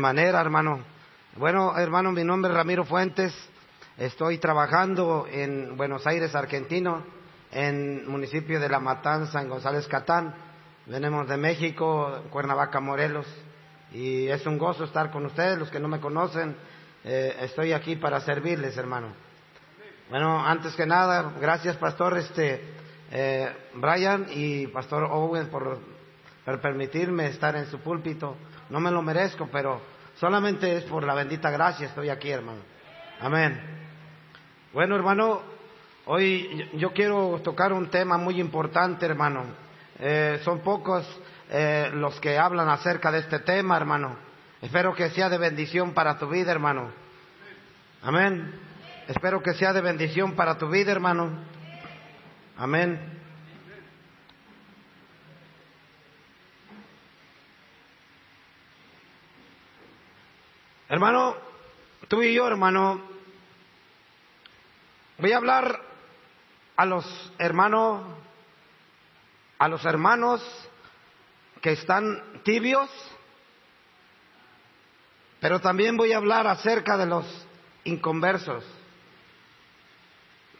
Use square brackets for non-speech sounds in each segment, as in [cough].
manera, hermano. Bueno, hermano, mi nombre es Ramiro Fuentes. Estoy trabajando en Buenos Aires, Argentino, en municipio de La Matanza, en González Catán. Venimos de México, Cuernavaca, Morelos. Y es un gozo estar con ustedes, los que no me conocen. Eh, estoy aquí para servirles, hermano. Bueno, antes que nada, gracias, pastor este, eh, Brian y pastor Owen por, por permitirme estar en su púlpito. No me lo merezco, pero solamente es por la bendita gracia estoy aquí, hermano. Amén. Bueno, hermano, hoy yo quiero tocar un tema muy importante, hermano. Eh, son pocos eh, los que hablan acerca de este tema, hermano. Espero que sea de bendición para tu vida, hermano. Amén. Espero que sea de bendición para tu vida, hermano. Amén. Hermano, tú y yo, hermano, voy a hablar a los hermanos, a los hermanos que están tibios, pero también voy a hablar acerca de los inconversos,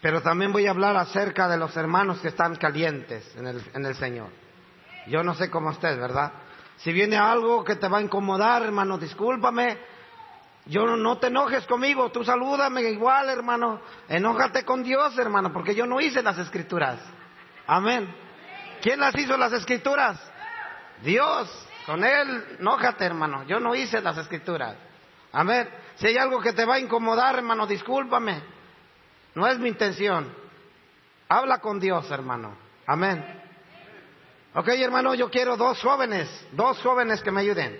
pero también voy a hablar acerca de los hermanos que están calientes en el, en el Señor. Yo no sé cómo estés, ¿verdad? Si viene algo que te va a incomodar, hermano, discúlpame, yo no, te enojes conmigo, tú salúdame igual, hermano. Enójate con Dios, hermano, porque yo no hice las escrituras. Amén. ¿Quién las hizo las escrituras? Dios. Con Él, enójate, hermano. Yo no hice las escrituras. Amén. Si hay algo que te va a incomodar, hermano, discúlpame. No es mi intención. Habla con Dios, hermano. Amén. Ok, hermano, yo quiero dos jóvenes, dos jóvenes que me ayuden.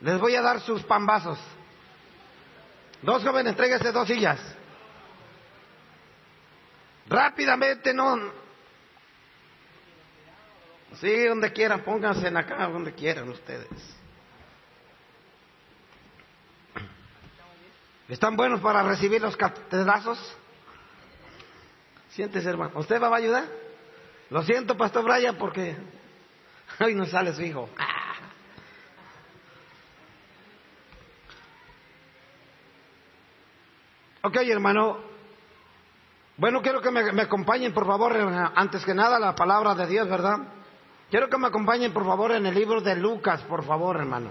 Les voy a dar sus pambazos. Dos jóvenes, tráigase dos sillas. Rápidamente, no. Sí, donde quieran, pónganse en acá, donde quieran ustedes. ¿Están buenos para recibir los catedrazos? Siéntese, hermano. ¿Usted va a ayudar? Lo siento, Pastor Brian, porque hoy no sale su hijo. Ok, hermano. Bueno, quiero que me, acompañen, por favor, antes que nada, la palabra de Dios, ¿verdad? Quiero que me acompañen, por favor, en el libro de Lucas, por favor, hermano.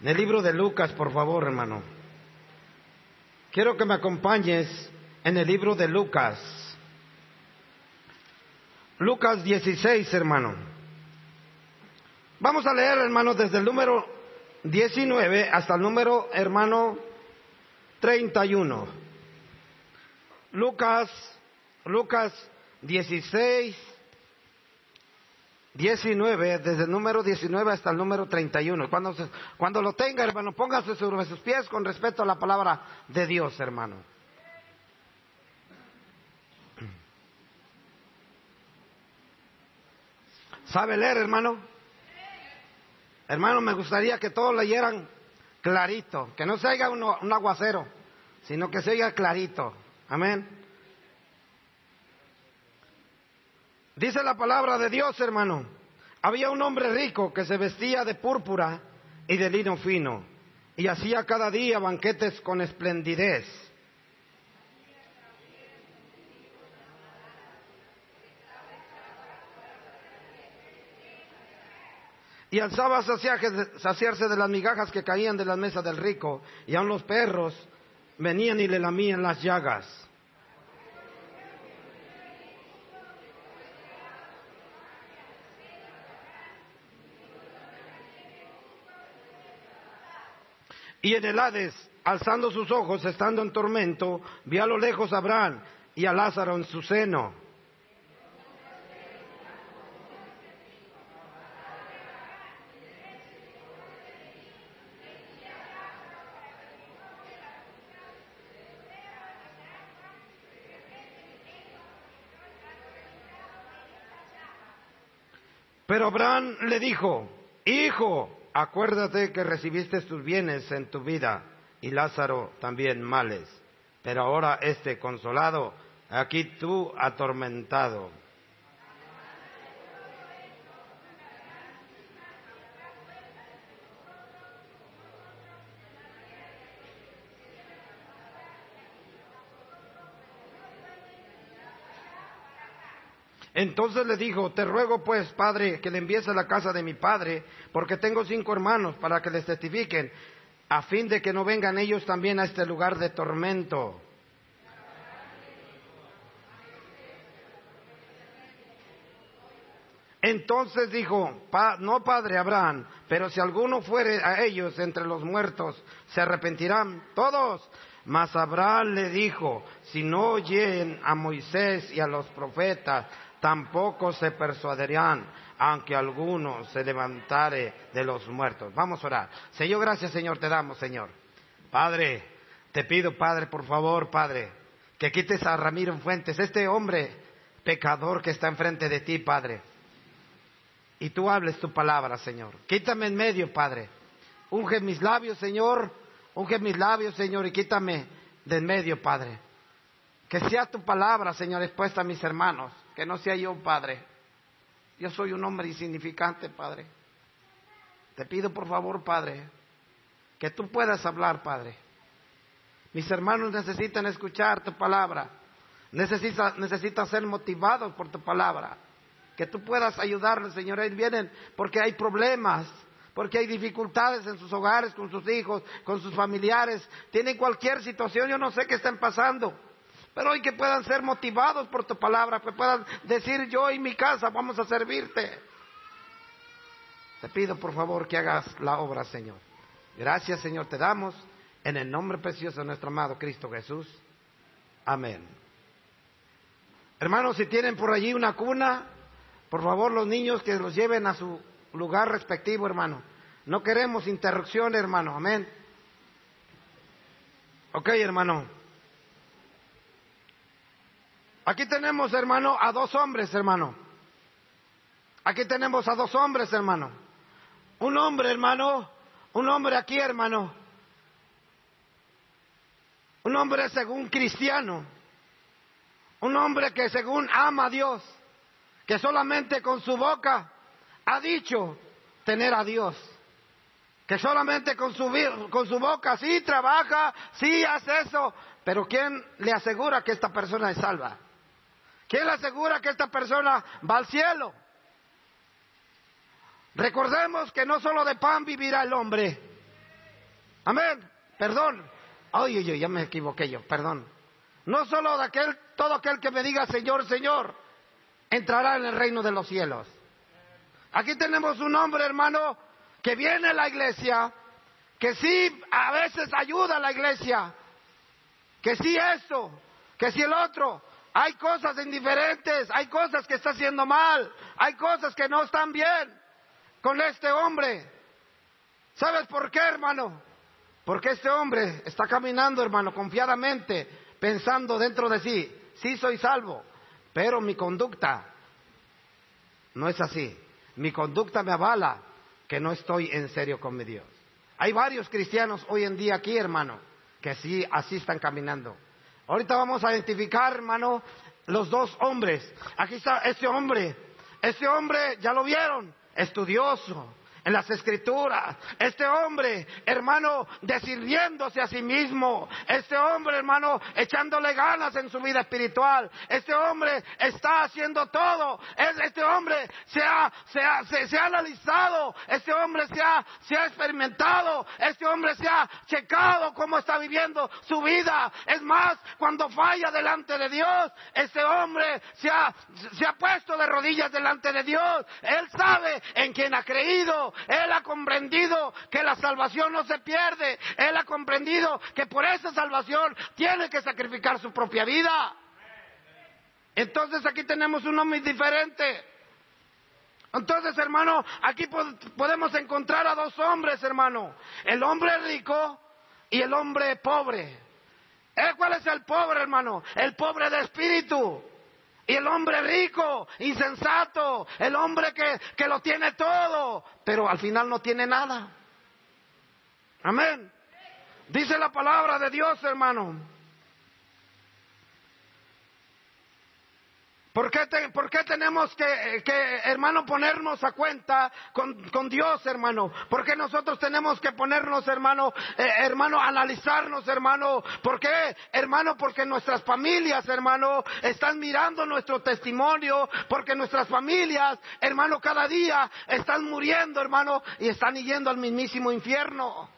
En el libro de Lucas, por favor, hermano. Quiero que me acompañes en el libro de Lucas. Lucas 16, hermano. Vamos a leer, hermano, desde el número 19 hasta el número, hermano, 31. Lucas, Lucas 16, 19, desde el número 19 hasta el número 31. Cuando, cuando lo tenga, hermano, póngase sobre sus pies con respeto a la palabra de Dios, hermano. ¿Sabe leer, hermano? Hermano, me gustaría que todos leyeran clarito, que no se un, un aguacero, sino que se oiga clarito. Amén. Dice la palabra de Dios, hermano. Había un hombre rico que se vestía de púrpura y de lino fino y hacía cada día banquetes con esplendidez. Y alzaba a saciarse de las migajas que caían de la mesa del rico, y aun los perros venían y le lamían las llagas. Y en el Hades, alzando sus ojos, estando en tormento, vio a lo lejos a Abraham y a Lázaro en su seno. Pero Abraham le dijo, Hijo, acuérdate que recibiste tus bienes en tu vida y Lázaro también males, pero ahora este consolado, aquí tú atormentado. Entonces le dijo, te ruego pues, padre, que le envíes a la casa de mi padre, porque tengo cinco hermanos para que les testifiquen, a fin de que no vengan ellos también a este lugar de tormento. Entonces dijo, no padre Abraham, pero si alguno fuere a ellos entre los muertos, se arrepentirán todos. Mas Abraham le dijo, si no oyen a Moisés y a los profetas, tampoco se persuadirán, aunque alguno se levantare de los muertos. Vamos a orar. Señor, gracias Señor, te damos Señor. Padre, te pido Padre, por favor, Padre, que quites a Ramiro Fuentes, este hombre pecador que está enfrente de ti, Padre y tú hables tu palabra, Señor. Quítame en medio, Padre. Unge mis labios, Señor. Unge mis labios, Señor, y quítame de en medio, Padre. Que sea tu palabra, Señor, expuesta a mis hermanos. Que no sea yo, Padre. Yo soy un hombre insignificante, Padre. Te pido, por favor, Padre, que tú puedas hablar, Padre. Mis hermanos necesitan escuchar tu palabra. Necesitan, necesitan ser motivados por tu palabra que tú puedas ayudarles, Señor. Ellos vienen porque hay problemas, porque hay dificultades en sus hogares, con sus hijos, con sus familiares. Tienen cualquier situación, yo no sé qué están pasando. Pero hoy que puedan ser motivados por tu palabra, que puedan decir yo y mi casa vamos a servirte. Te pido por favor que hagas la obra, Señor. Gracias, Señor, te damos en el nombre precioso de nuestro amado Cristo Jesús. Amén. Hermanos, si tienen por allí una cuna, por favor, los niños que los lleven a su lugar respectivo, hermano. No queremos interrupción, hermano. Amén. Ok, hermano. Aquí tenemos, hermano, a dos hombres, hermano. Aquí tenemos a dos hombres, hermano. Un hombre, hermano. Un hombre aquí, hermano. Un hombre según cristiano. Un hombre que según ama a Dios que solamente con su boca ha dicho tener a Dios. Que solamente con su, con su boca sí trabaja, sí hace eso, pero ¿quién le asegura que esta persona es salva? ¿Quién le asegura que esta persona va al cielo? Recordemos que no solo de pan vivirá el hombre. Amén. Perdón. Ay, ay, ya me equivoqué yo, perdón. No solo de aquel, todo aquel que me diga Señor, Señor, entrará en el reino de los cielos. Aquí tenemos un hombre, hermano, que viene a la iglesia, que sí a veces ayuda a la iglesia, que sí esto, que sí el otro. Hay cosas indiferentes, hay cosas que está haciendo mal, hay cosas que no están bien con este hombre. ¿Sabes por qué, hermano? Porque este hombre está caminando, hermano, confiadamente, pensando dentro de sí, sí soy salvo, pero mi conducta no es así. Mi conducta me avala que no estoy en serio con mi Dios. Hay varios cristianos hoy en día aquí, hermano, que sí, así están caminando. Ahorita vamos a identificar, hermano, los dos hombres. Aquí está este hombre. Este hombre, ya lo vieron, estudioso, en las escrituras. Este hombre, hermano, decidiéndose a sí mismo. Este hombre, hermano, echándole ganas en su vida espiritual. Este hombre está haciendo todo. Este hombre se ha, se ha, se, ha analizado. Este hombre se ha, se ha experimentado. Este hombre se ha checado cómo está viviendo su vida. Es más, cuando falla delante de Dios, este hombre se ha, se ha puesto de rodillas delante de Dios. Él sabe en quién ha creído. Él ha comprendido que la salvación no se pierde. Él ha comprendido que por esa salvación tiene que sacrificar su propia vida. Entonces aquí tenemos un hombre diferente. Entonces, hermano, aquí podemos encontrar a dos hombres, hermano. El hombre rico y el hombre pobre. ¿Eh? ¿Cuál es el pobre, hermano? El pobre de espíritu. Y el hombre rico, insensato, el hombre que, que lo tiene todo, pero al final no tiene nada. Amén. Dice la palabra de Dios, hermano. ¿Por qué, tenemos que, hermano, ponernos a cuenta con, Dios, hermano? ¿Por qué nosotros tenemos que ponernos, hermano, eh, hermano, analizarnos, hermano? ¿Por qué, hermano? Porque nuestras familias, hermano, están mirando nuestro testimonio, porque nuestras familias, hermano, cada día están muriendo, hermano, y están yendo al mismísimo infierno.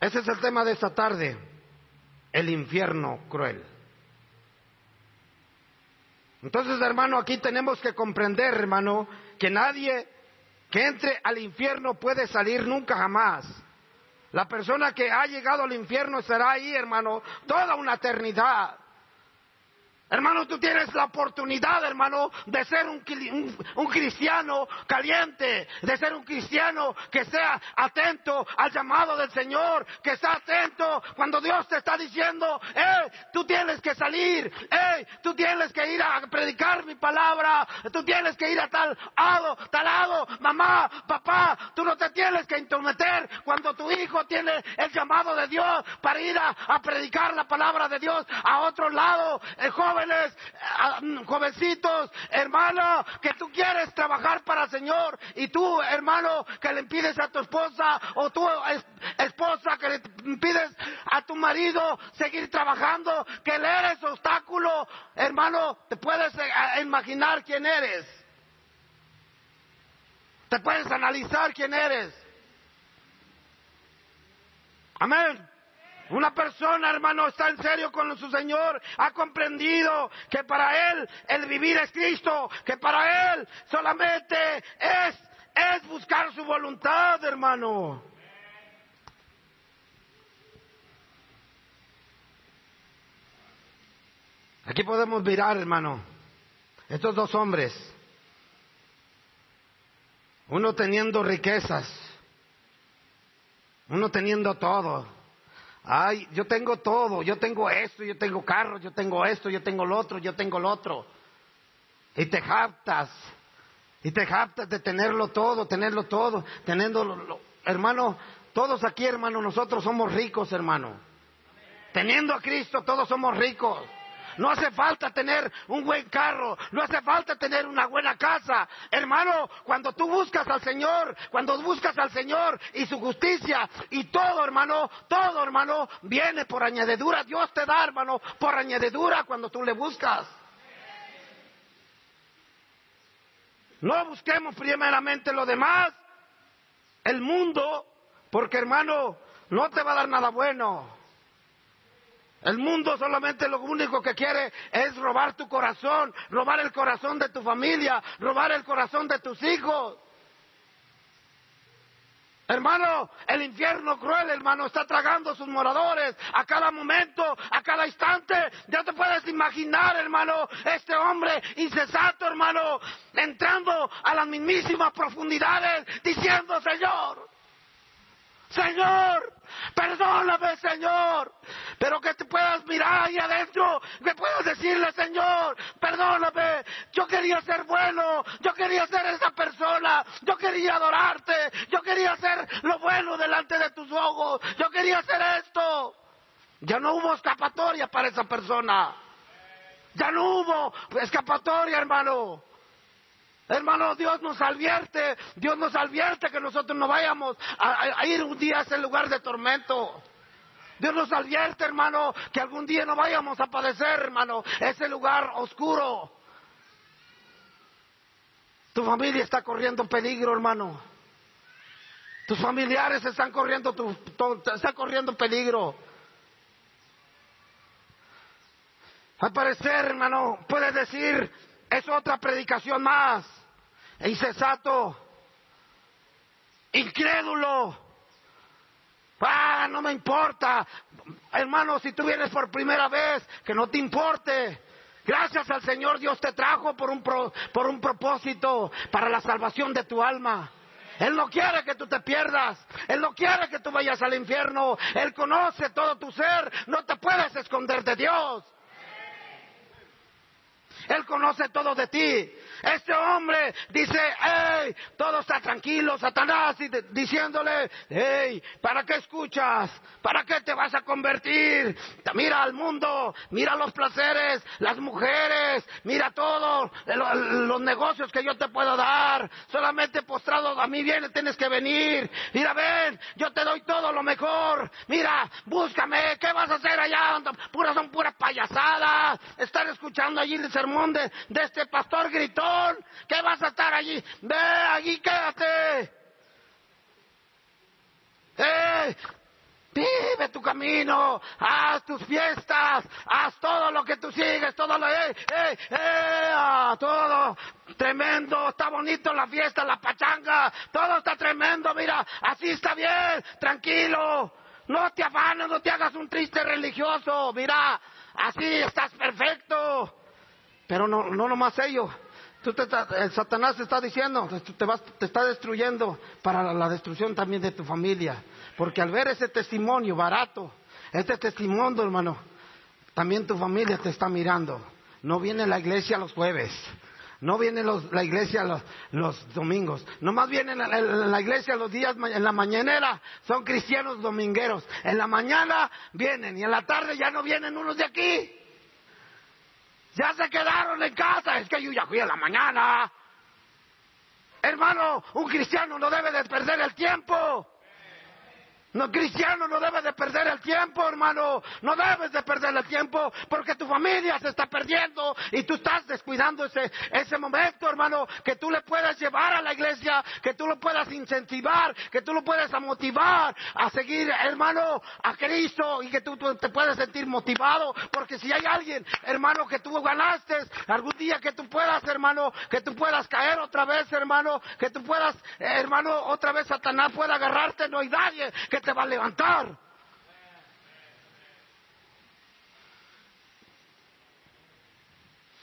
Ese es el tema de esta tarde, el infierno cruel. Entonces, hermano, aquí tenemos que comprender, hermano, que nadie que entre al infierno puede salir nunca jamás. La persona que ha llegado al infierno será ahí, hermano, toda una eternidad. Hermano, tú tienes la oportunidad, hermano, de ser un, cristiano caliente, de ser un cristiano que sea atento al llamado del Señor, que sea atento cuando Dios te está diciendo, hey, tú tienes que salir, hey, tú tienes que ir a predicar mi palabra, tú tienes que ir a tal lado, tal lado, mamá, papá, tú no te tienes que intrometer cuando tu hijo tiene el llamado de Dios para ir a, predicar la palabra de Dios a otro lado, el joven jóvenes, ah, mm, jovencitos, hermano, que tú quieres trabajar para el Señor y tú, hermano, que le impides a tu esposa o tu esposa que le impides a tu marido seguir trabajando, que le eres obstáculo, hermano, te puedes eh, imaginar quién eres. Te puedes analizar quién eres. Amén. Una persona, hermano, está en serio con su Señor, ha comprendido que para Él el vivir es Cristo, que para Él solamente es, es buscar su voluntad, hermano. Aquí podemos mirar, hermano, estos dos hombres, uno teniendo riquezas, uno teniendo todo, Ay, yo tengo todo, yo tengo esto, yo tengo carro, yo tengo esto, yo tengo lo otro, yo tengo lo otro. Y te jactas, y te jactas de tenerlo todo, tenerlo todo, teniendo, hermano, todos aquí, hermano, nosotros somos ricos, hermano. Teniendo a Cristo, todos somos ricos. No hace falta tener un buen carro, no hace falta tener una buena casa. Hermano, cuando tú buscas al Señor, cuando buscas al Señor y su justicia y todo, hermano, todo, hermano, viene por añadidura. Dios te da, hermano, por añadidura cuando tú le buscas. No busquemos primeramente lo demás, el mundo, porque hermano, no te va a dar nada bueno. El mundo solamente lo único que quiere es robar tu corazón, robar el corazón de tu familia, robar el corazón de tus hijos. Hermano, el infierno cruel, hermano, está tragando a sus moradores a cada momento, a cada instante. Ya te puedes imaginar, hermano, este hombre incesato, hermano, entrando a las mismísimas profundidades, diciendo, Señor, Señor, perdóname, Señor. Pero que te puedas mirar ahí adentro, que puedas decirle, Señor, perdóname. Yo quería ser bueno, yo quería ser esa persona, yo quería adorarte, yo quería hacer lo bueno delante de tus ojos, yo quería hacer esto. Ya no hubo escapatoria para esa persona. Ya no hubo escapatoria, hermano. Hermano, Dios nos advierte, Dios nos advierte que nosotros no vayamos a, ir un día a ese lugar de tormento. Dios nos advierte, hermano, que algún día no vayamos a padecer, hermano, ese lugar oscuro. Tu familia está corriendo peligro, hermano. Tus familiares están corriendo, tu, están corriendo peligro. Al parecer, hermano, puedes decir, es otra predicación más insensato, incrédulo. Ah, no me importa. Hermano, si tú vienes por primera vez, que no te importe. Gracias al Señor Dios te trajo por un, por un propósito para la salvación de tu alma. Él no quiere que tú te pierdas. Él no quiere que tú vayas al infierno. Él conoce todo tu ser. No te puedes esconder de Dios. Él conoce todo de ti. Este hombre dice, hey, todo está tranquilo, Satanás, diciéndole, hey, ¿para qué escuchas? ¿Para qué te vas a convertir? Mira al mundo, mira los placeres, las mujeres, mira todo, los negocios que yo te puedo dar. Solamente postrado a mí viene, tienes que venir. Mira, ven, yo te doy todo lo mejor. Mira, búscame, ¿qué vas a hacer allá? Puras son puras payasadas. Estar escuchando allí el sermón de, este pastor gritón. ¿Qué vas a estar allí? Ve, allí quédate. ¡Eh! Vive tu camino, haz tus fiestas, haz todo lo que tú sigues, todo lo, eh, eh, eh, ah, todo tremendo, está bonito la fiesta, la pachanga, todo está tremendo, mira, así está bien, tranquilo, no te afanes, no te hagas un triste religioso, mira, así estás perfecto, pero no, no nomás ello, Tú te, el Satanás te está diciendo, te, vas, te está destruyendo para la destrucción también de tu familia. Porque al ver ese testimonio barato, este testimonio, hermano, también tu familia te está mirando. No viene la iglesia los jueves. No viene la iglesia los, domingos. Nomás vienen a la, iglesia los días en la mañanera. Son cristianos domingueros. En la mañana vienen y en la tarde ya no vienen unos de aquí. Ya se quedaron en casa. Es que yo ya fui a la mañana. Hermano, un cristiano no debe de perder el tiempo. No, cristiano no debe de perder el tiempo, hermano. No debes de perder el tiempo porque tu familia se está perdiendo y tú estás descuidando ese, ese momento, hermano, que tú le puedas llevar a la iglesia, que tú lo puedas incentivar, que tú lo puedas motivar a seguir, hermano, a Cristo y que tú, te puedas sentir motivado. Porque si hay alguien, hermano, que tú ganaste, algún día que tú puedas, hermano, que tú puedas caer otra vez, hermano, que tú puedas, hermano, otra vez Satanás pueda agarrarte, no hay nadie que te va a levantar.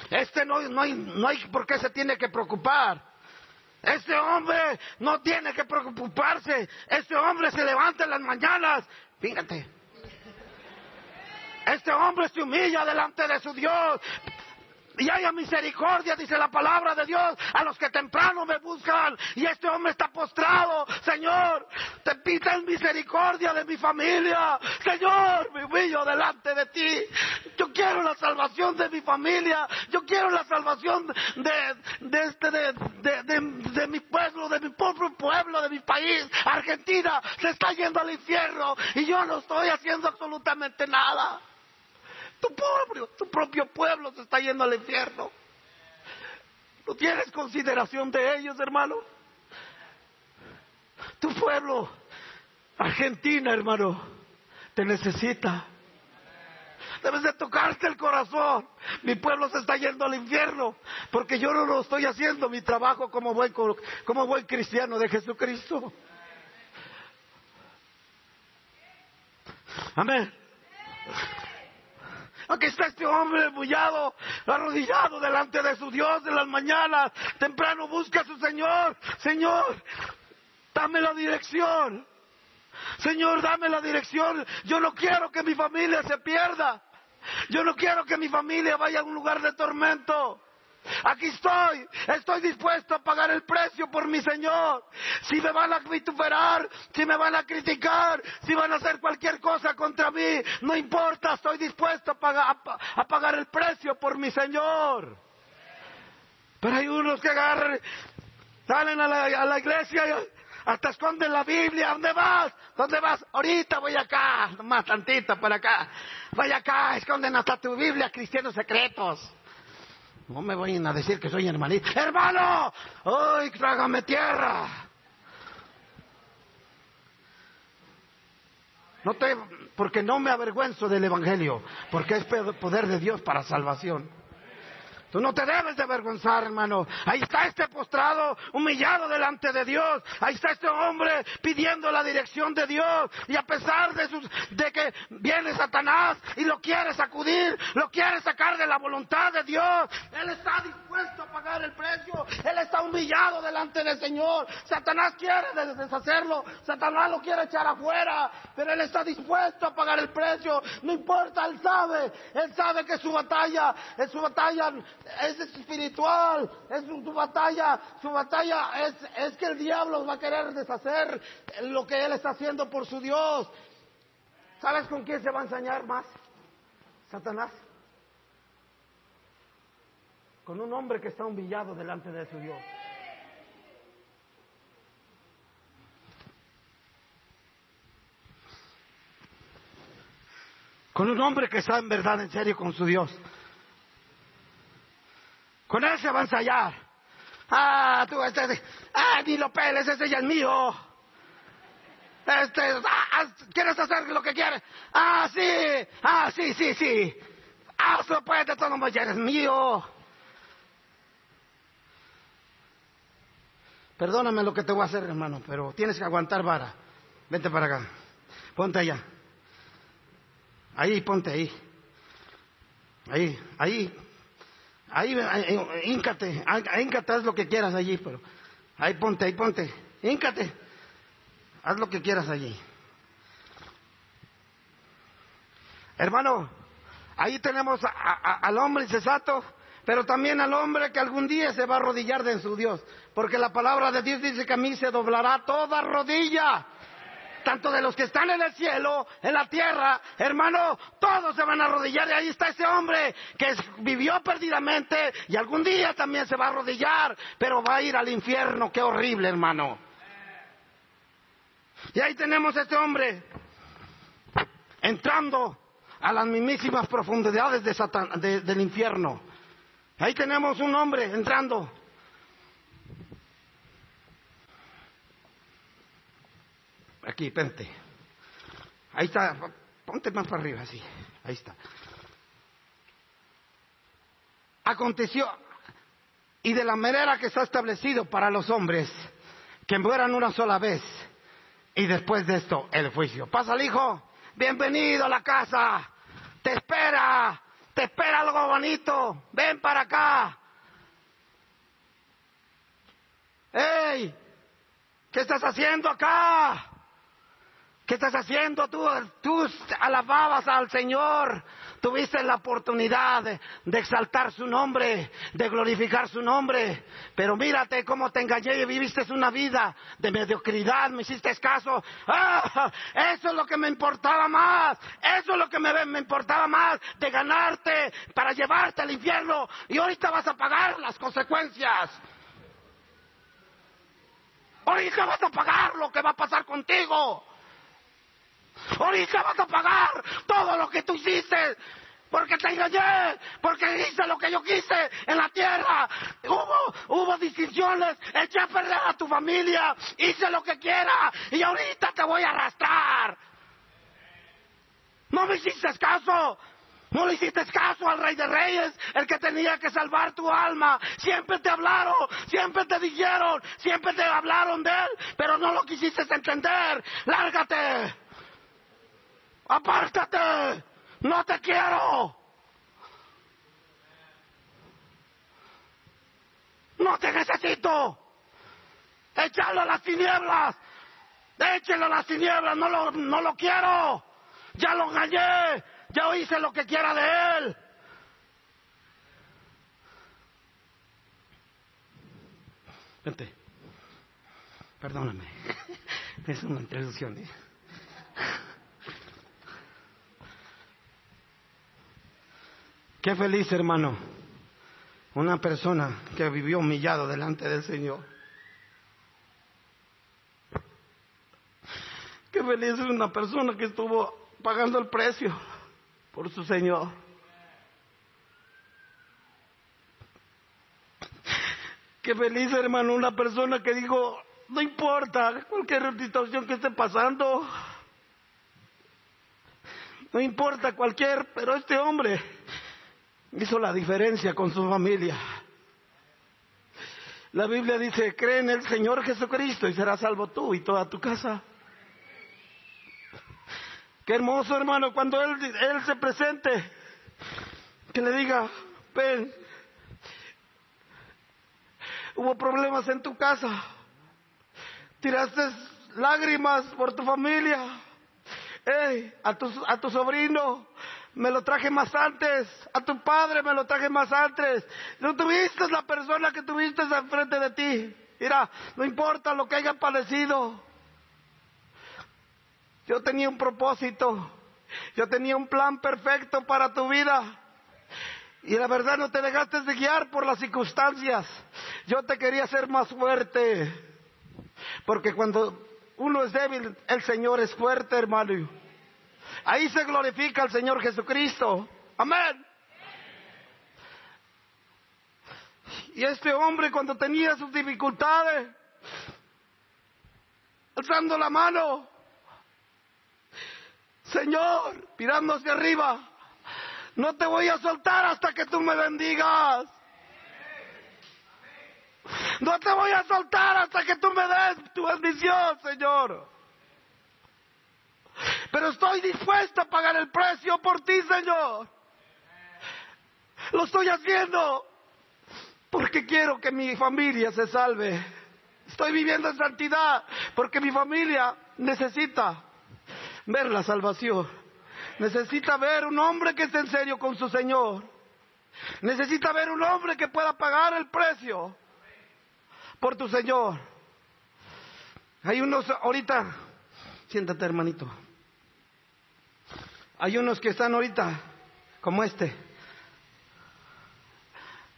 Este no, no, hay, no hay por qué se tiene que preocupar. Este hombre no tiene que preocuparse. Este hombre se levanta en las mañanas. Fíjate. Este hombre se humilla delante de su Dios y haya misericordia, dice la palabra de Dios, a los que temprano me buscan. Y este hombre está postrado. Señor, te pides misericordia de mi familia. Señor, me humillo delante de ti. Yo quiero la salvación de mi familia. Yo quiero la salvación de, este, de, de mi pueblo, de mi propio pueblo, de mi país. Argentina se está yendo al infierno y yo no estoy haciendo absolutamente nada. Tu propio, tu propio pueblo se está yendo al infierno. ¿No tienes consideración de ellos, hermano? Tu pueblo, Argentina, hermano, te necesita. Debes de tocarte el corazón. Mi pueblo se está yendo al infierno porque yo no lo estoy haciendo mi trabajo como buen, como buen cristiano de Jesucristo. Amén. Aquí está este hombre bullado, arrodillado delante de su Dios de las mañanas. Temprano busca a su Señor. Señor, dame la dirección. Señor, dame la dirección. Yo no quiero que mi familia se pierda. Yo no quiero que mi familia vaya a un lugar de tormento. Aquí estoy, estoy dispuesto a pagar el precio por mi Señor. Si me van a vituperar, si me van a criticar, si van a hacer cualquier cosa contra mí, no importa, estoy dispuesto a pagar, el precio por mi Señor. Pero hay unos que agarran, salen a la iglesia y hasta esconden la Biblia. ¿Dónde vas? ¿Dónde vas? Ahorita voy acá, más tantito por acá. Voy acá, esconden hasta tu Biblia, cristianos secretos. No me vayan a decir que soy hermanito. ¡Hermano! ¡Ay, trágame tierra! No te, porque no me avergüenzo del Evangelio, porque es poder de Dios para salvación. No te debes de avergonzar, hermano. Ahí está este postrado, humillado delante de Dios. Ahí está este hombre pidiendo la dirección de Dios. Y a pesar de, sus, que viene Satanás y lo quiere sacudir, lo quiere sacar de la voluntad de Dios, Él está dispuesto a pagar el precio. Él está humillado delante del Señor. Satanás quiere deshacerlo. Satanás lo quiere echar afuera. Pero Él está dispuesto a pagar el precio. No importa, Él sabe. Él sabe que su batalla, es su batalla es espiritual. Es su, batalla, su batalla es, es que el diablo va a querer deshacer lo que Él está haciendo por su Dios. ¿Sabes con quién se va a ensañar más? Satanás. Con un hombre que está humillado delante de su Dios. Con un hombre que está en verdad en serio con su Dios. Con él se va a ensayar. Ah, tú, este, ah, ni lo peles, ese ya es mío. Este, ah, ¿quieres hacer lo que quieres? Ah, sí, ah, sí, sí, sí. Hazlo pues, de todo modo, ya eres mío. Perdóname lo que te voy a hacer, hermano, pero tienes que aguantar vara. Vente para acá. Ponte allá. Ahí, ponte ahí. Ahí, ahí. Ahí, híncate. Híncate, haz lo que quieras allí, pero. Ahí ponte, ahí ponte. Híncate. Haz lo que quieras allí. Hermano, ahí tenemos al hombre incesato, pero también al hombre que algún día se va a arrodillar de su Dios. Porque la palabra de Dios dice que a mí se doblará toda rodilla. Tanto de los que están en el cielo, en la tierra, hermano, todos se van a arrodillar. Y ahí está ese hombre que vivió perdidamente y algún día también se va a arrodillar, pero va a ir al infierno. Qué horrible, hermano. Y ahí tenemos a este hombre entrando a las mismísimas profundidades del infierno. Ahí tenemos un hombre entrando. Aquí, pente. Ahí está. Ponte más para arriba, así. Ahí está. Aconteció, y de la manera que está establecido para los hombres, que mueran una sola vez y después de esto, el juicio. Pasa el hijo, bienvenido a la casa, te espera, te espera algo bonito, ven para acá. ¡Ey! ¿Qué estás haciendo acá? ¿Qué estás haciendo tú? Tú alababas al Señor. Tuviste la oportunidad de, exaltar su nombre, de glorificar su nombre. Pero mírate cómo te engañé y viviste una vida de mediocridad. Me hiciste caso. ¡Ah! Eso es lo que me importaba más. Eso es lo que me, me importaba más. De ganarte para llevarte al infierno. Y ahorita vas a pagar las consecuencias. Ahorita vas a pagar lo que va a pasar contigo. Ahorita vas a pagar todo lo que tú hiciste. Porque te engañé, porque hice lo que yo quise en la tierra. Hubo, hubo distinciones, eché a perder a tu familia, hice lo que quiera y ahorita te voy a arrastrar. No me hiciste caso. No le hiciste caso al rey de reyes, el que tenía que salvar tu alma. Siempre te hablaron, siempre te dijeron, siempre te hablaron de él, pero no lo quisiste entender. Lárgate. Apártate, no te quiero. No te necesito. Échalo a las tinieblas. Échalo a las tinieblas, no lo, no lo quiero. Ya lo engañé, ya hice lo que quiera de él. Vente. Perdóname. [laughs] Es una introducción. ¿eh? Qué feliz, hermano, una persona que vivió humillado delante del Señor. Qué feliz es una persona que estuvo pagando el precio por su Señor. Qué feliz, hermano, una persona que dijo, no importa cualquier situación que esté pasando, no importa cualquier, pero este hombre hizo la diferencia con su familia. La Biblia dice, cree en el Señor Jesucristo y serás salvo tú y toda tu casa. Qué hermoso hermano cuando Él, él se presente, que le diga, ven, Hubo problemas en tu casa. Tiraste lágrimas por tu familia. Hey, a tu, a tu sobrino me lo traje más antes. A tu padre me lo traje más antes. No tuviste la persona que tuviste enfrente de ti. Mira, no importa lo que haya padecido. Yo tenía un propósito. Yo tenía un plan perfecto para tu vida. Y la verdad no te dejaste de guiar por las circunstancias. Yo te quería hacer más fuerte. Porque cuando uno es débil, el Señor es fuerte, hermano. Ahí se glorifica el Señor Jesucristo. Amén. Y este hombre cuando tenía sus dificultades, alzando la mano, Señor, mirando hacia arriba, no te voy a soltar hasta que tú me bendigas. No te voy a soltar hasta que tú me des tu bendición, Señor. Pero estoy dispuesto a pagar el precio por ti, Señor. Lo estoy haciendo porque quiero que mi familia se salve. Estoy viviendo en santidad porque mi familia necesita ver la salvación. Necesita ver un hombre que esté en serio con su Señor. Necesita ver un hombre que pueda pagar el precio por tu Señor. Hay unos ahorita, siéntate hermanito. Hay unos que están ahorita como este.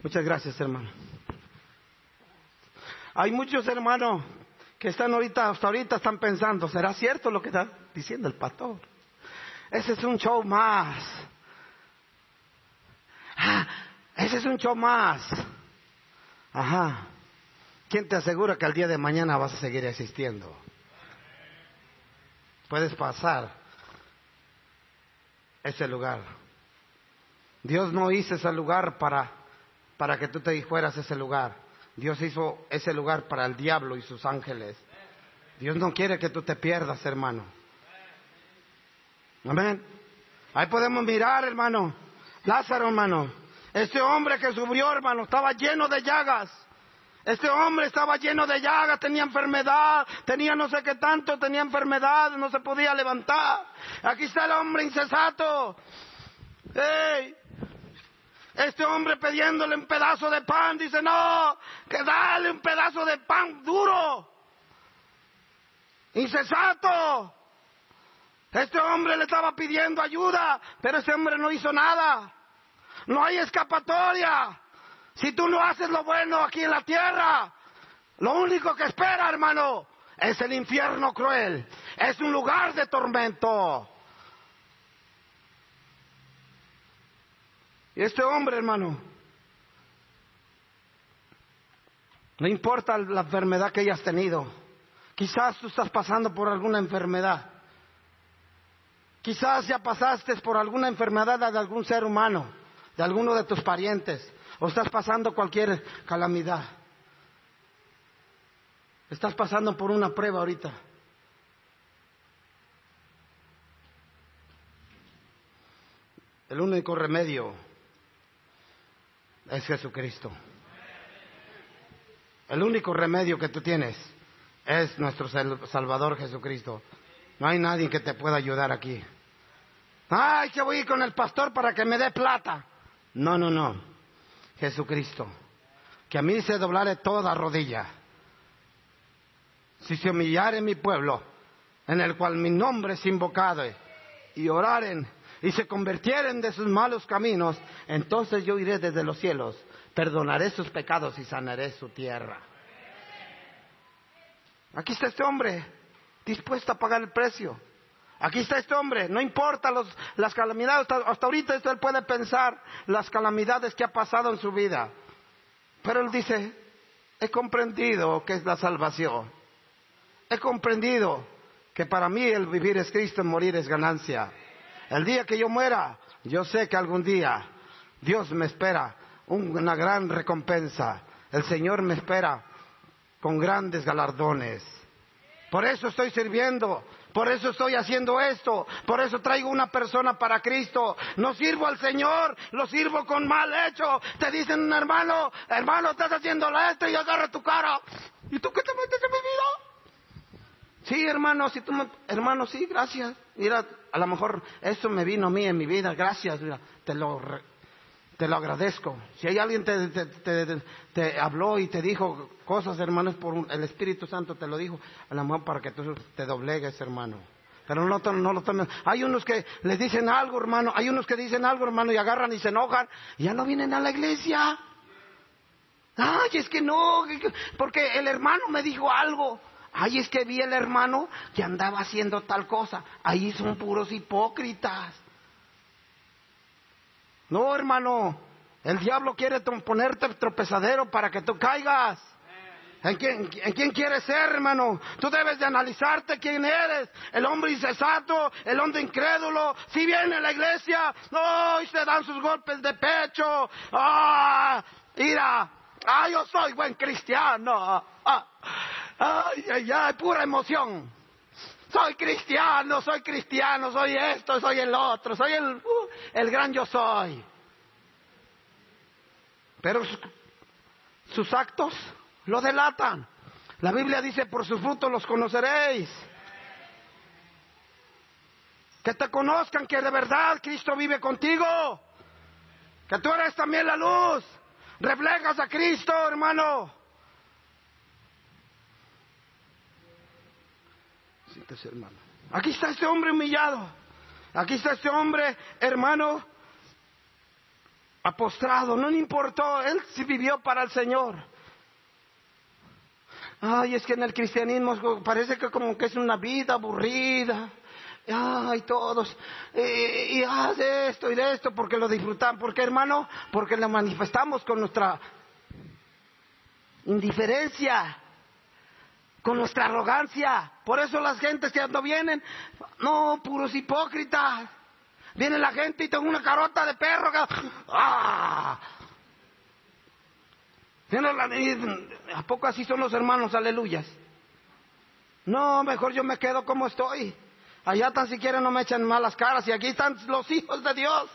Muchas gracias, hermano. Hay muchos hermanos que están ahorita, hasta ahorita están pensando, ¿será cierto lo que está diciendo el pastor? Ese es un show más. Ah, ese es un show más. Ajá. ¿Quién te asegura que al día de mañana vas a seguir existiendo? Puedes pasar ese lugar. Dios no hizo ese lugar para, para que tú te fueras ese lugar. Dios hizo ese lugar para el diablo y sus ángeles. Dios no quiere que tú te pierdas, hermano. Amén. Ahí podemos mirar, hermano. Lázaro, hermano. Este hombre que subió, hermano, estaba lleno de llagas. Este hombre estaba lleno de llagas, tenía enfermedad, tenía no sé qué tanto, tenía enfermedad, no se podía levantar. Aquí está el hombre incesato. ¡Ey! Este hombre pidiéndole un pedazo de pan, dice, no, que dale un pedazo de pan duro, incesato. Este hombre le estaba pidiendo ayuda, pero ese hombre no hizo nada. No hay escapatoria. Si tú no haces lo bueno aquí en la tierra, lo único que espera, hermano, es el infierno cruel. Es un lugar de tormento. Y este hombre, hermano, no importa la enfermedad que hayas tenido, quizás tú estás pasando por alguna enfermedad, quizás ya pasaste por alguna enfermedad de algún ser humano, de alguno de tus parientes, o estás pasando cualquier calamidad. Estás pasando por una prueba ahorita. El único remedio es Jesucristo. El único remedio que tú tienes es nuestro Salvador Jesucristo. No hay nadie que te pueda ayudar aquí. Ay, que voy con el pastor para que me dé plata. No, no, no. Jesucristo. Que a mí se doblare toda rodilla. Si se humillare mi pueblo, en el cual mi nombre es invocado, y oraren y se convirtieren de sus malos caminos, entonces yo iré desde los cielos, perdonaré sus pecados y sanaré su tierra. Aquí está este hombre, dispuesto a pagar el precio. Aquí está este hombre, no importa las calamidades, hasta, ahorita él puede pensar las calamidades que ha pasado en su vida. Pero él dice, he comprendido que es la salvación. He comprendido que para mí el vivir es Cristo, morir es ganancia. El día que yo muera, yo sé que algún día Dios me espera una gran recompensa. El Señor me espera con grandes galardones. Por eso estoy sirviendo. Por eso estoy haciendo esto. Por eso traigo una persona para Cristo. No sirvo al Señor, lo sirvo con mal hecho. Te dicen, hermano, hermano, estás haciendo esto y agarra tu cara. ¿Y tú qué te metes en mi vida? Sí, hermano, si tú hermano, sí, gracias. Mira, a lo mejor eso me vino a mí en mi vida, gracias, mira, te lo, te lo agradezco. Si hay alguien te, te, te, habló y te dijo cosas, hermanos, por el Espíritu Santo te lo dijo, a la mejor para que tú te doblegues, hermano. Pero no, no lo tomen. Hay unos que les dicen algo, hermano. Hay unos que dicen algo, hermano, y agarran y se enojan. Y ya no vienen a la iglesia. Ay, es que no, porque el hermano me dijo algo. Ay, es que vi el hermano que andaba haciendo tal cosa. Ahí son puros hipócritas. No, hermano. El diablo quiere ponerte tropezadero para que tú caigas. ¿En quién, ¿En quieres ser, hermano? Tú debes de analizarte quién eres. El hombre insensato, el hombre incrédulo. Si viene a la iglesia, no, y se dan sus golpes de pecho. Ah, mira, ah, yo soy buen cristiano. Ah, ay, ay, ay, pura emoción. Soy cristiano, soy cristiano, soy esto, soy el otro, soy el, uh, el gran yo soy. Pero sus actos lo delatan. La Biblia dice, por sus frutos los conoceréis. Que te conozcan que de verdad Cristo vive contigo. Que tú eres también la luz. Reflejas a Cristo, hermano. Aquí está este hombre humillado. Aquí está este hombre, hermano, apostrado. No le importó. Él sí vivió para el Señor. Ay, es que en el cristianismo parece que como que es una vida aburrida. Ay, todos, y, haz de esto y de esto porque lo disfrutan. ¿Por qué, hermano? Porque lo manifestamos con nuestra indiferencia con nuestra arrogancia. Por eso las gentes que no vienen, no, puros hipócritas. Viene la gente y tengo una carota de perro. ¡Ah! ¿A poco así son los hermanos? Aleluyas. No, mejor yo me quedo como estoy. Allá tan siquiera no me echan malas caras y aquí están los hijos de Dios.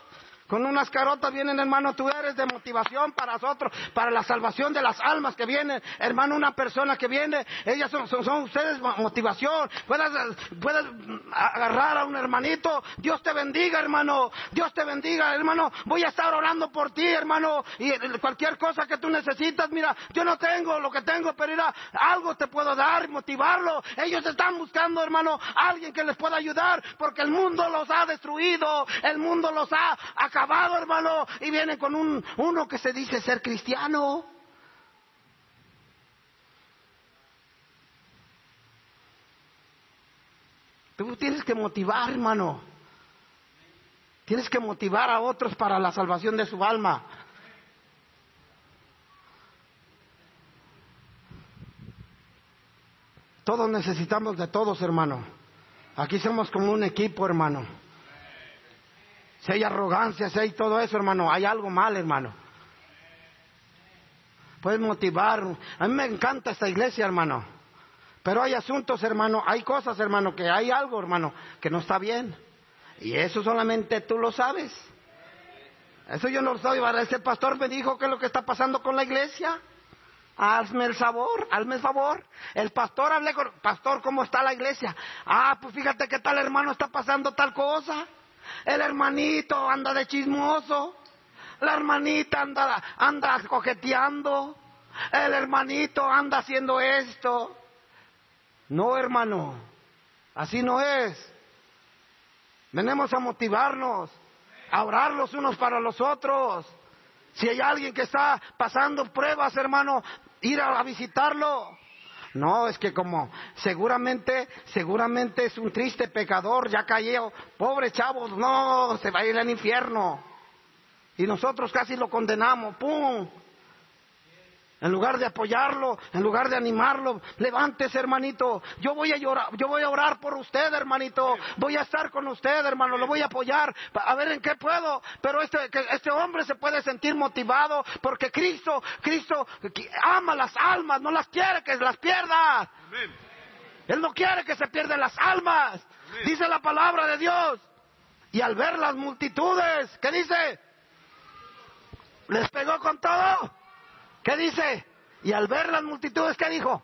Con unas carotas vienen, hermano, tú eres de motivación para nosotros, para la salvación de las almas que vienen. Hermano, una persona que viene, ellas son, ustedes motivación. Puedes, puedes agarrar a un hermanito. Dios te bendiga, hermano. Dios te bendiga, hermano. Voy a estar orando por ti, hermano. Y cualquier cosa que tú necesitas, mira, yo no tengo lo que tengo, pero mira, algo te puedo dar, motivarlo. Ellos están buscando, hermano, alguien que les pueda ayudar, porque el mundo los ha destruido, el mundo los ha acabado, hermano, y vienen con un, uno que se dice ser cristiano. Tú tienes que motivar, hermano. Tienes que motivar a otros para la salvación de su alma. Todos necesitamos de todos, hermano. Aquí somos como un equipo, hermano si hay arrogancia, si hay todo eso, hermano, hay algo mal, hermano. Puedes motivar. A mí me encanta esta iglesia, hermano. Pero hay asuntos, hermano, hay cosas, hermano, que hay algo, hermano, que no está bien. Y eso solamente tú lo sabes. Eso yo no lo sabía. Ese pastor me dijo qué es lo que está pasando con la iglesia. Hazme el sabor, hazme el favor. El pastor hablé con, pastor, ¿cómo está la iglesia? Ah, pues fíjate que tal hermano está pasando tal cosa. El hermanito anda de chismoso. La hermanita anda, anda coqueteando. El hermanito anda haciendo esto. No, hermano. Así no es. Venimos a motivarnos, a orar los unos para los otros. Si hay alguien que está pasando pruebas, hermano, ir a visitarlo. No, es que como seguramente, seguramente es un triste pecador, ya cayó, pobre chavo, no, se va a ir al infierno. Y nosotros casi lo condenamos, ¡pum! En lugar de apoyarlo, en lugar de animarlo, levántese, hermanito. Yo voy a llorar, yo voy a orar por usted, hermanito. Voy a estar con usted, hermano. Lo voy a apoyar. A ver en qué puedo. Pero este, este hombre se puede sentir motivado porque Cristo, Cristo ama las almas, no las quiere que las pierda. Él no quiere que se pierdan las almas. Dice la palabra de Dios. Y al ver las multitudes, ¿qué dice? Les pegó con todo. ¿Qué dice? Y al ver las multitudes, ¿qué dijo?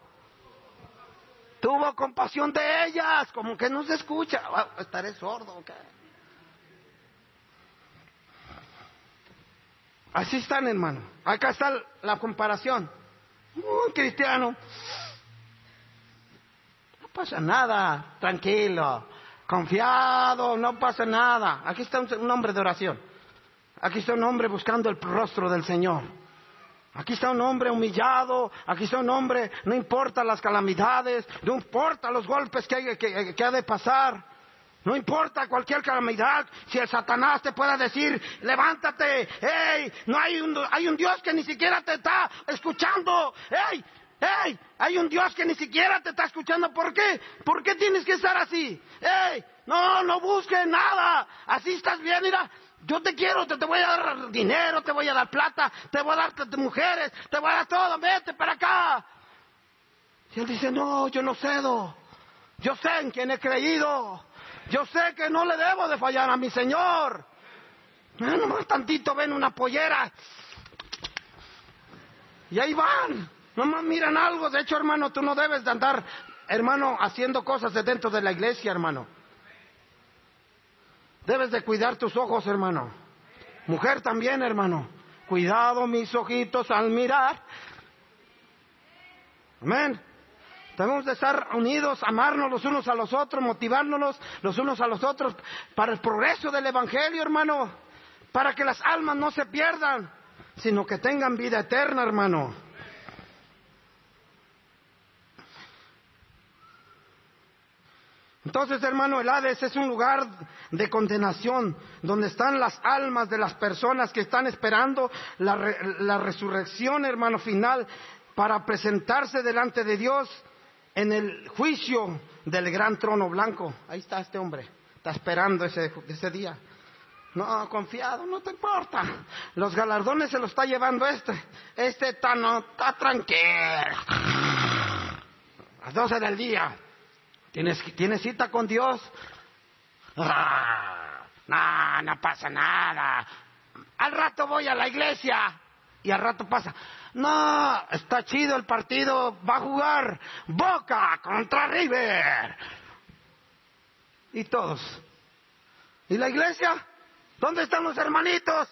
Tuvo compasión de ellas, como que no se escucha. Ah, estaré sordo. ¿qué? Así están, hermano. Acá está la comparación. Un cristiano. No pasa nada, tranquilo, confiado, no pasa nada. Aquí está un hombre de oración. Aquí está un hombre buscando el rostro del Señor. Aquí está un hombre humillado, aquí está un hombre, no importa las calamidades, no importa los golpes que, que, ha de pasar, no importa cualquier calamidad, si el Satanás te pueda decir, levántate, hey, no hay un, hay un Dios que ni siquiera te está escuchando, hey, hey, hay un Dios que ni siquiera te está escuchando, ¿por qué? ¿Por qué tienes que estar así? Hey, no, no busques nada, así estás bien, mira, yo te quiero, te, voy a dar dinero, te voy a dar plata, te voy a dar mujeres, te voy a dar todo, vete para acá. Y él dice, no, yo no cedo. Yo sé en quién he creído. Yo sé que no le debo de fallar a mi Señor. No, nomás tantito ven una pollera. Y ahí van. Nomás miran algo. De hecho, hermano, tú no debes de andar, hermano, haciendo cosas de dentro de la iglesia, hermano. Debes de cuidar tus ojos, hermano. Mujer también, hermano. Cuidado mis ojitos al mirar. Amén. Debemos de estar unidos, amarnos los unos a los otros, motivándonos los unos a los otros para el progreso del Evangelio, hermano. Para que las almas no se pierdan, sino que tengan vida eterna, hermano. Entonces, hermano, el Hades es un lugar de condenación, donde están las almas de las personas que están esperando la, resurrección, hermano, final, para presentarse delante de Dios en el juicio del gran trono blanco. Ahí está este hombre, está esperando ese, ese día. No, confiado, no te importa. Los galardones se los está llevando este. Este está, no, está tranquilo. A las doce del día. ¿Tienes, ¿Tienes cita con Dios? No, no pasa nada. Al rato voy a la iglesia. Y al rato pasa. No, está chido el partido. Va a jugar Boca contra River. Y todos. ¿Y la iglesia? ¿Dónde están los hermanitos?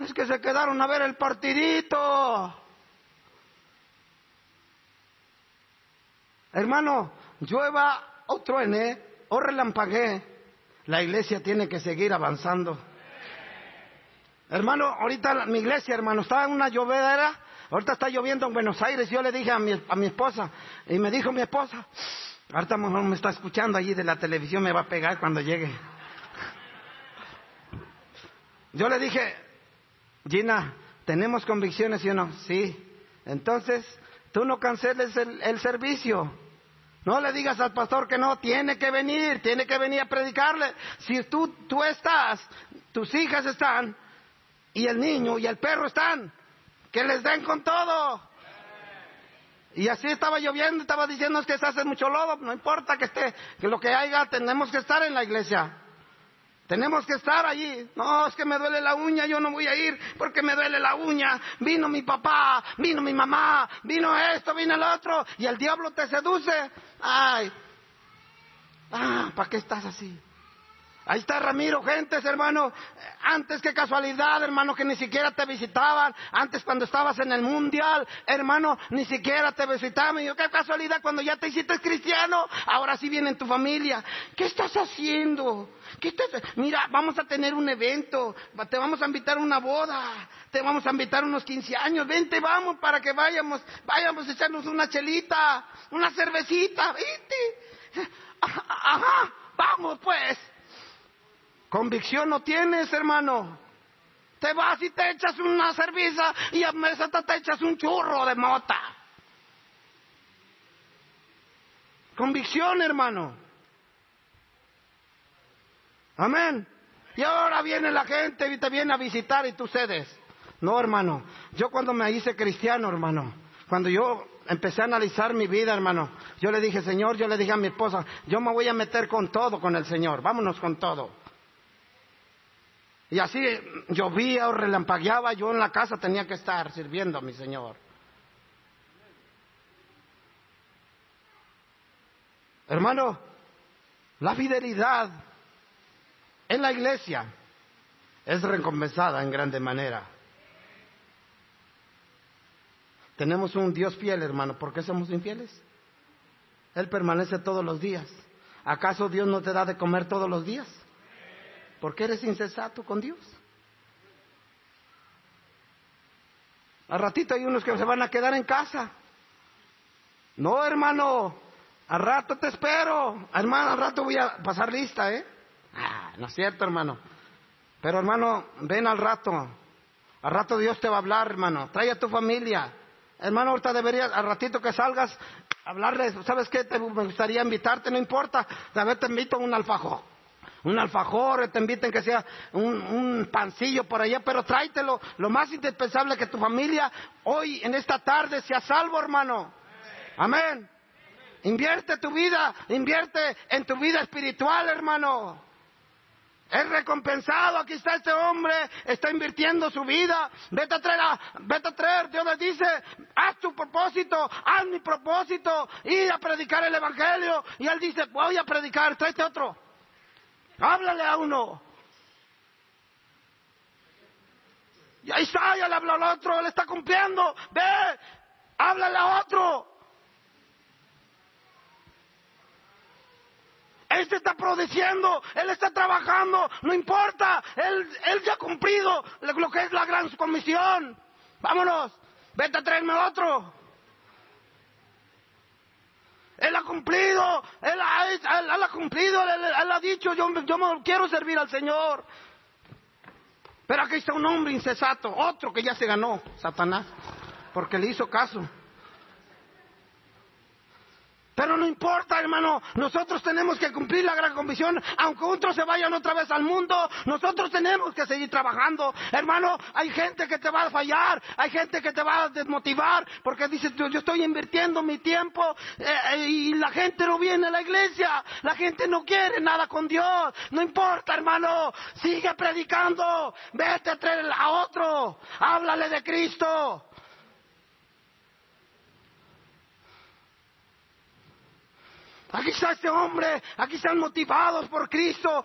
Es que se quedaron a ver el partidito. Hermano, llueva o truene o relampaguee, la iglesia tiene que seguir avanzando. Hermano, ahorita mi iglesia, hermano, está en una llovedera. Ahorita está lloviendo en Buenos Aires. Yo le dije a mi, a mi esposa, y me dijo mi esposa, ahorita me está escuchando allí de la televisión, me va a pegar cuando llegue. Yo le dije, Gina, ¿tenemos convicciones, o no? Sí. Entonces, tú no canceles el servicio. No le digas al pastor que no, tiene que venir, tiene que venir a predicarle. Si tú, tú estás, tus hijas están, y el niño y el perro están, que les den con todo. Y así estaba lloviendo, estaba diciendo que se hace mucho lodo, no importa que esté, que lo que haya, tenemos que estar en la iglesia. Tenemos que estar allí. No, es que me duele la uña, yo no voy a ir porque me duele la uña. Vino mi papá, vino mi mamá, vino esto, vino el otro, y el diablo te seduce. Ay, ah, ¿para qué estás así? Ahí está Ramiro, gentes, hermano. Antes que casualidad, hermano, que ni siquiera te visitaban. Antes cuando estabas en el mundial, hermano, ni siquiera te visitaban. Y yo, qué casualidad, cuando ya te hiciste cristiano, ahora sí viene en tu familia. ¿Qué estás haciendo? ¿Qué estás... Mira, vamos a tener un evento. Te vamos a invitar a una boda. Te vamos a invitar unos 15 años. Vente, vamos para que vayamos. Vayamos a echarnos una chelita, una cervecita. Vente. [laughs] Ajá, vamos pues. Convicción no tienes, hermano. Te vas y te echas una cerveza y a mesa te echas un churro de mota. Convicción, hermano. Amén. Y ahora viene la gente y te viene a visitar y tú cedes. No, hermano. Yo cuando me hice cristiano, hermano, Cuando yo empecé a analizar mi vida, hermano, yo le dije, Señor, yo le dije a mi esposa, yo me voy a meter con todo con el Señor, vámonos con todo. Y así llovía o relampagueaba, yo en la casa tenía que estar sirviendo a mi Señor. Hermano, la fidelidad en la iglesia es recompensada en grande manera. Tenemos un Dios fiel, hermano. ¿Por qué somos infieles? Él permanece todos los días. ¿Acaso Dios no te da de comer todos los días? ¿Por qué eres insensato con Dios? Al ratito hay unos que se van a quedar en casa. No, hermano, al rato te espero. Hermano, al rato voy a pasar lista, ¿eh? Ah, no es cierto, hermano. Pero, hermano, ven al rato. Al rato Dios te va a hablar, hermano. Trae a tu familia. Hermano, ahorita deberías, al ratito que salgas, hablarles. ¿Sabes qué? Te, me gustaría invitarte, no importa. A ver, te invito a un alfajor. Un alfajor, te inviten que sea un, un pancillo por allá, pero tráetelo. Lo más indispensable que tu familia hoy, en esta tarde, sea salvo, hermano. Amén. Invierte tu vida, invierte en tu vida espiritual, hermano. Es recompensado, aquí está este hombre, está invirtiendo su vida. Vete a traer, vete a traer, Dios le dice, haz tu propósito, haz mi propósito, ir a predicar el Evangelio. Y él dice, voy a predicar, tráete otro. Háblale a uno. Y ahí está, ya le habló al otro, él está cumpliendo. Ve, háblale a otro. Este está produciendo, Él está trabajando, no importa, Él, él ya ha cumplido lo que es la gran comisión. Vámonos, vete a traerme otro. Él ha cumplido, Él ha, él, ha cumplido, él, ha dicho, yo, yo quiero servir al Señor. Pero aquí está un hombre incesato, otro que ya se ganó, Satanás, porque le hizo caso. Pero no importa, hermano, nosotros tenemos que cumplir la gran comisión, aunque otros se vayan otra vez al mundo, nosotros tenemos que seguir trabajando. Hermano, hay gente que te va a fallar, hay gente que te va a desmotivar, porque dice, yo estoy invirtiendo mi tiempo eh, eh, y la gente no viene a la iglesia, la gente no quiere nada con Dios. No importa, hermano, sigue predicando, vete a traer a otro, háblale de Cristo. Aquí está este hombre, aquí están motivados por Cristo,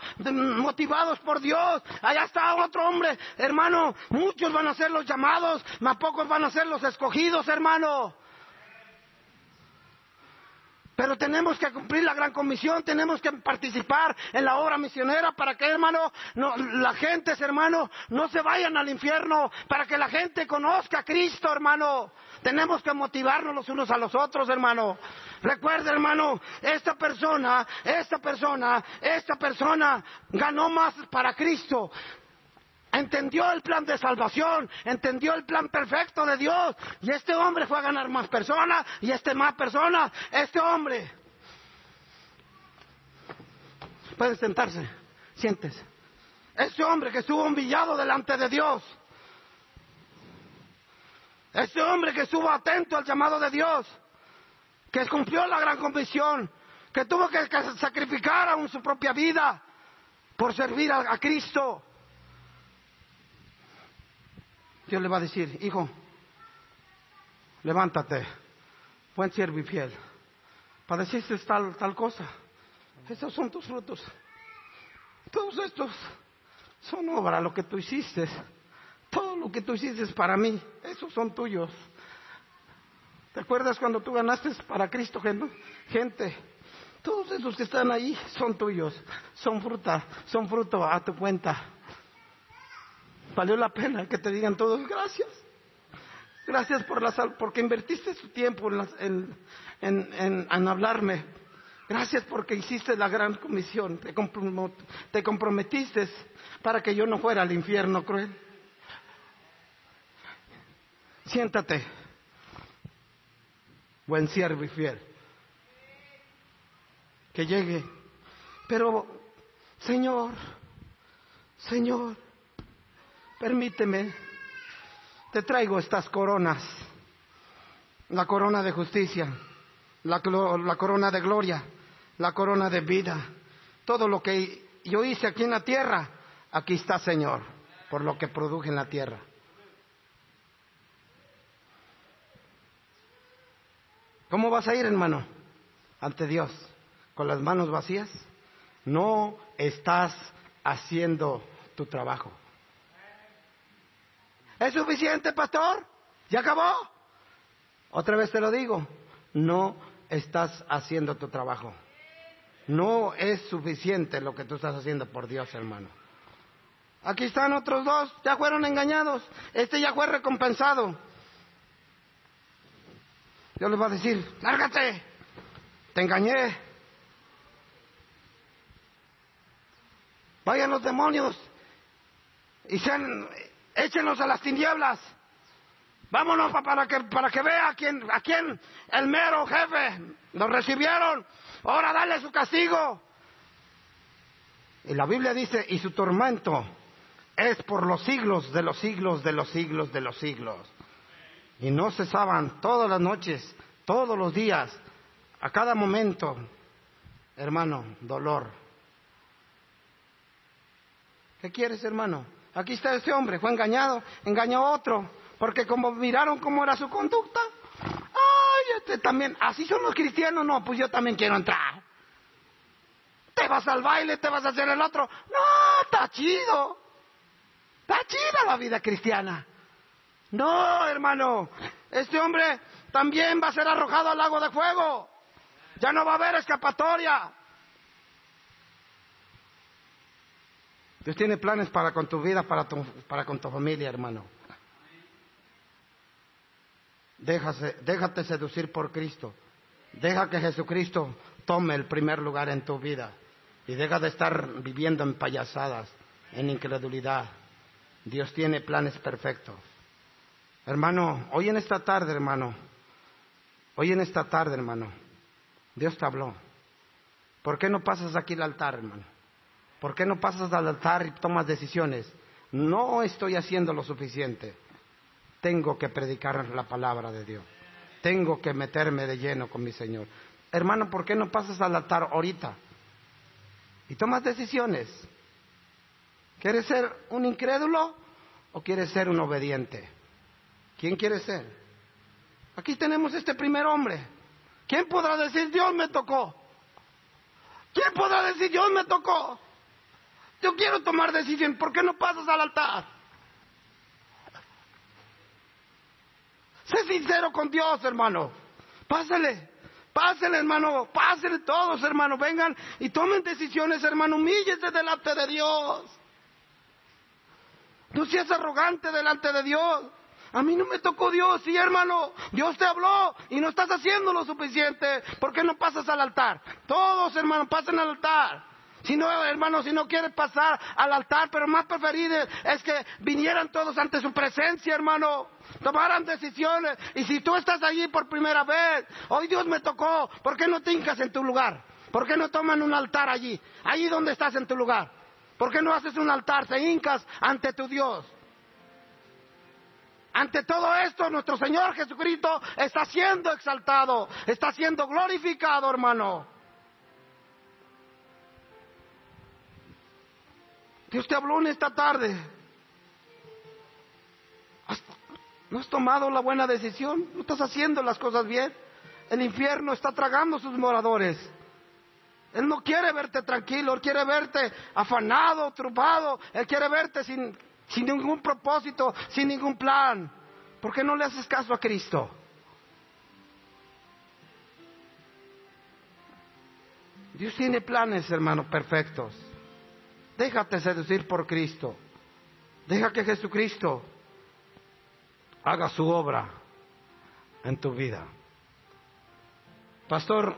motivados por Dios. Allá está otro hombre, hermano. Muchos van a ser los llamados, más pocos van a ser los escogidos, hermano. Pero tenemos que cumplir la gran comisión, tenemos que participar en la obra misionera para que, hermano, no, la gente, hermano, no se vayan al infierno, para que la gente conozca a Cristo, hermano. Tenemos que motivarnos los unos a los otros, hermano. Recuerda, hermano, esta persona, esta persona, esta persona ganó más para Cristo. Entendió el plan de salvación, entendió el plan perfecto de Dios. Y este hombre fue a ganar más personas y este más personas. Este hombre. Pueden sentarse, siéntese. Este hombre que estuvo humillado delante de Dios ese hombre que estuvo atento al llamado de Dios, que cumplió la gran comisión, que tuvo que sacrificar aún su propia vida por servir a, Cristo. Dios le va a decir, hijo, levántate, buen siervo y fiel. Padeciste tal, tal cosa. Esos son tus frutos. Todos estos son obra lo que tú hiciste. Todo lo que tú hiciste para mí, esos son tuyos. ¿Te acuerdas cuando tú ganaste para Cristo, gente? Todos esos que están ahí son tuyos, son fruta, son fruto a tu cuenta. Valió la pena que te digan todos gracias. Gracias por la sal, porque invertiste su tiempo en, en, hablarme. Gracias porque hiciste la gran comisión. te comprometiste para que yo no fuera al infierno cruel. Siéntate, buen siervo y fiel. Que llegue. Pero, Señor, Señor, permíteme, te traigo estas coronas. la corona de justicia, la, corona de gloria, la corona de vida. Todo lo que yo hice aquí en la tierra, aquí está, Señor, por lo que produje en la tierra. ¿Cómo vas a ir, hermano, ante Dios? ¿Con las manos vacías? No estás haciendo tu trabajo. ¿Es suficiente, pastor? ¿Ya acabó? Otra vez te lo digo, no estás haciendo tu trabajo. No es suficiente lo que tú estás haciendo por Dios, hermano. Aquí están otros dos, ya fueron engañados. Este ya fue recompensado. Dios les va a decir, lárgate, te engañé. Vayan los demonios y sean, échenlos a las tinieblas. Vámonos para que, para que vea a quién, a quién el mero jefe nos recibieron. Ahora dale su castigo. Y la Biblia dice, y su tormento es por los siglos de los siglos de los siglos de los siglos. Y no cesaban todas las noches, todos los días, a cada momento, hermano, dolor. ¿Qué quieres, hermano? Aquí está ese hombre, fue engañado, engañó a otro, porque como miraron cómo era su conducta, ay, este también, así son los cristianos, no, pues yo también quiero entrar. Te vas al baile, te vas a hacer el otro. No, está chido. Está chida la vida cristiana. No, hermano, este hombre también va a ser arrojado al lago de fuego. Ya no va a haber escapatoria. Dios tiene planes para con tu vida, para, para con tu familia, hermano. déjate seducir por Cristo. Deja que Jesucristo tome el primer lugar en tu vida. Y deja de estar viviendo en payasadas, en incredulidad. Dios tiene planes perfectos. Hermano, hoy en esta tarde, hermano, hoy en esta tarde, hermano, Dios te habló. ¿Por qué no pasas aquí al altar, hermano? ¿Por qué no pasas al altar y tomas decisiones? No estoy haciendo lo suficiente. Tengo que predicar la palabra de Dios. Tengo que meterme de lleno con mi Señor. Hermano, ¿por qué no pasas al altar ahorita? Y tomas decisiones. ¿Quieres ser un incrédulo o quieres ser un obediente? ¿Quién quiere ser? Aquí tenemos este primer hombre. ¿Quién podrá decir Dios me tocó? ¿Quién podrá decir Dios me tocó? Yo quiero tomar decisión. ¿Por qué no pasas al altar? Sé sincero con Dios, hermano. Pásale. Pásale, hermano. Pásale todos, hermano. Vengan y tomen decisiones, hermano. Humíllese delante de Dios. No seas arrogante delante de Dios. A mí no me tocó Dios, sí, hermano. Dios te habló y no estás haciendo lo suficiente. ¿Por qué no pasas al altar? Todos, hermano, pasen al altar. Si no, hermano, si no quieres pasar al altar, pero más preferido es que vinieran todos ante su presencia, hermano. Tomaran decisiones. Y si tú estás allí por primera vez, hoy Dios me tocó, ¿por qué no te hincas en tu lugar? ¿Por qué no toman un altar allí? Allí donde estás en tu lugar. ¿Por qué no haces un altar? Te hincas ante tu Dios. Ante todo esto, nuestro Señor Jesucristo está siendo exaltado, está siendo glorificado, hermano. Dios te habló en esta tarde. ¿No has tomado la buena decisión? ¿No estás haciendo las cosas bien? El infierno está tragando sus moradores. Él no quiere verte tranquilo, Él quiere verte afanado, trupado, Él quiere verte sin, sin ningún propósito, sin ningún plan. ¿Por qué no le haces caso a Cristo? Dios tiene planes, hermano, perfectos. Déjate seducir por Cristo. Deja que Jesucristo haga su obra en tu vida. Pastor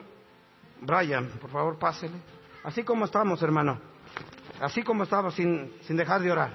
Brian, por favor, pásele. Así como estamos, hermano. Así como estamos, sin, sin dejar de orar.